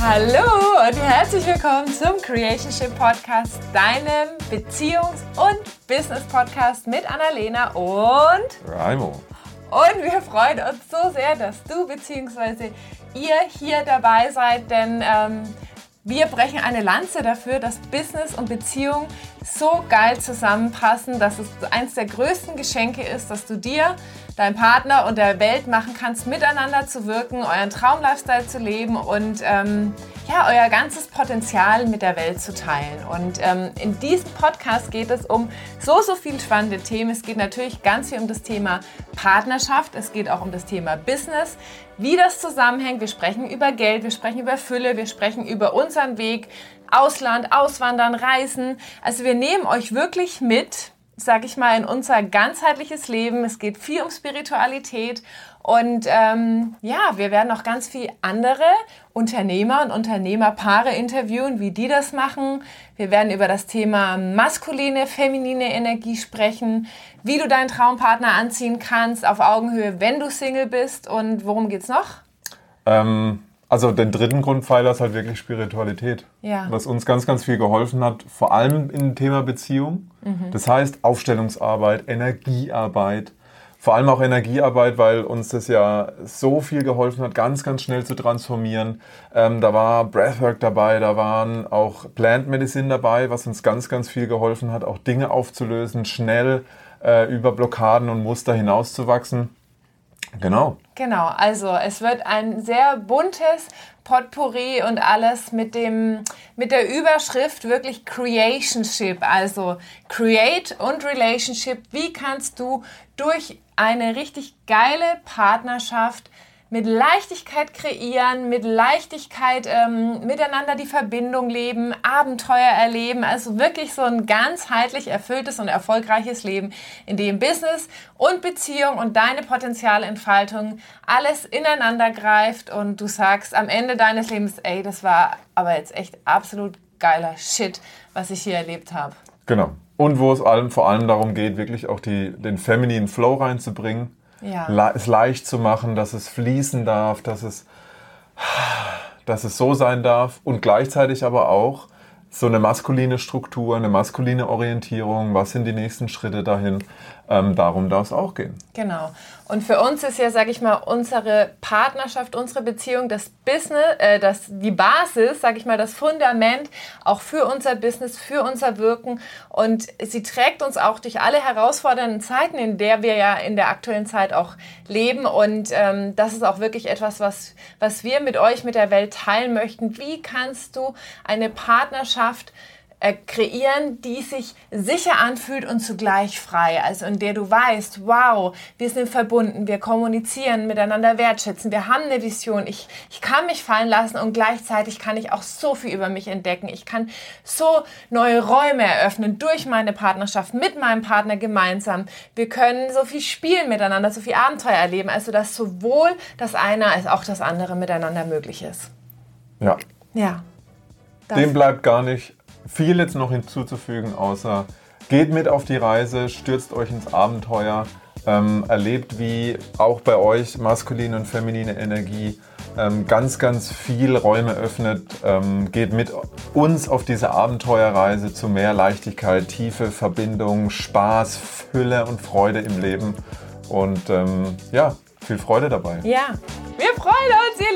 Hallo und herzlich willkommen zum Creationship Podcast, deinem Beziehungs- und Business-Podcast mit Annalena und Raimo. Und wir freuen uns so sehr, dass du bzw. ihr hier dabei seid, denn ähm, wir brechen eine Lanze dafür, dass Business und Beziehung so geil zusammenpassen, dass es eines der größten Geschenke ist, dass du dir, deinem Partner und der Welt machen kannst, miteinander zu wirken, euren Traumlifestyle zu leben und ähm, ja, euer ganzes Potenzial mit der Welt zu teilen. Und ähm, in diesem Podcast geht es um so, so viele spannende Themen. Es geht natürlich ganz viel um das Thema Partnerschaft. Es geht auch um das Thema Business, wie das zusammenhängt. Wir sprechen über Geld, wir sprechen über Fülle, wir sprechen über unseren Weg, Ausland, Auswandern, Reisen. Also wir nehmen euch wirklich mit sag ich mal, in unser ganzheitliches Leben. Es geht viel um Spiritualität und ähm, ja, wir werden auch ganz viel andere Unternehmer und Unternehmerpaare interviewen, wie die das machen. Wir werden über das Thema maskuline, feminine Energie sprechen, wie du deinen Traumpartner anziehen kannst auf Augenhöhe, wenn du Single bist und worum geht's noch? Ähm, also den dritten Grundpfeiler ist halt wirklich Spiritualität. Ja. Was uns ganz, ganz viel geholfen hat, vor allem im Thema Beziehung. Mhm. Das heißt Aufstellungsarbeit, Energiearbeit, vor allem auch Energiearbeit, weil uns das ja so viel geholfen hat, ganz, ganz schnell zu transformieren. Ähm, da war Breathwork dabei, da waren auch Plant Medicine dabei, was uns ganz, ganz viel geholfen hat, auch Dinge aufzulösen, schnell äh, über Blockaden und Muster hinauszuwachsen. Genau. Genau, also es wird ein sehr buntes Potpourri und alles mit dem mit der Überschrift wirklich Creationship, also Create und Relationship. Wie kannst du durch eine richtig geile Partnerschaft mit Leichtigkeit kreieren, mit Leichtigkeit ähm, miteinander die Verbindung leben, Abenteuer erleben. Also wirklich so ein ganzheitlich erfülltes und erfolgreiches Leben, in dem Business und Beziehung und deine Potenzialentfaltung alles ineinander greift und du sagst am Ende deines Lebens, ey, das war aber jetzt echt absolut geiler Shit, was ich hier erlebt habe. Genau. Und wo es allem, vor allem darum geht, wirklich auch die, den femininen Flow reinzubringen ja. es leicht zu machen, dass es fließen darf, dass es, dass es so sein darf und gleichzeitig aber auch so eine maskuline Struktur, eine maskuline Orientierung, was sind die nächsten Schritte dahin, ähm, darum darf es auch gehen. Genau. Und für uns ist ja, sage ich mal, unsere Partnerschaft, unsere Beziehung, das Business, äh, das, die Basis, sage ich mal, das Fundament auch für unser Business, für unser Wirken. Und sie trägt uns auch durch alle herausfordernden Zeiten, in der wir ja in der aktuellen Zeit auch leben. Und ähm, das ist auch wirklich etwas, was, was wir mit euch, mit der Welt teilen möchten. Wie kannst du eine Partnerschaft äh, kreieren, die sich sicher anfühlt und zugleich frei. Also in der du weißt, wow, wir sind verbunden, wir kommunizieren, miteinander wertschätzen, wir haben eine Vision, ich, ich kann mich fallen lassen und gleichzeitig kann ich auch so viel über mich entdecken. Ich kann so neue Räume eröffnen durch meine Partnerschaft mit meinem Partner gemeinsam. Wir können so viel spielen miteinander, so viel Abenteuer erleben. Also dass sowohl das eine als auch das andere miteinander möglich ist. Ja. Ja. Dem bleibt gar nicht viel jetzt noch hinzuzufügen, außer geht mit auf die Reise, stürzt euch ins Abenteuer, ähm, erlebt, wie auch bei euch maskuline und feminine Energie ähm, ganz, ganz viel Räume öffnet. Ähm, geht mit uns auf diese Abenteuerreise zu mehr Leichtigkeit, Tiefe, Verbindung, Spaß, Fülle und Freude im Leben. Und ähm, ja, viel Freude dabei. Ja, wir freuen uns, ihr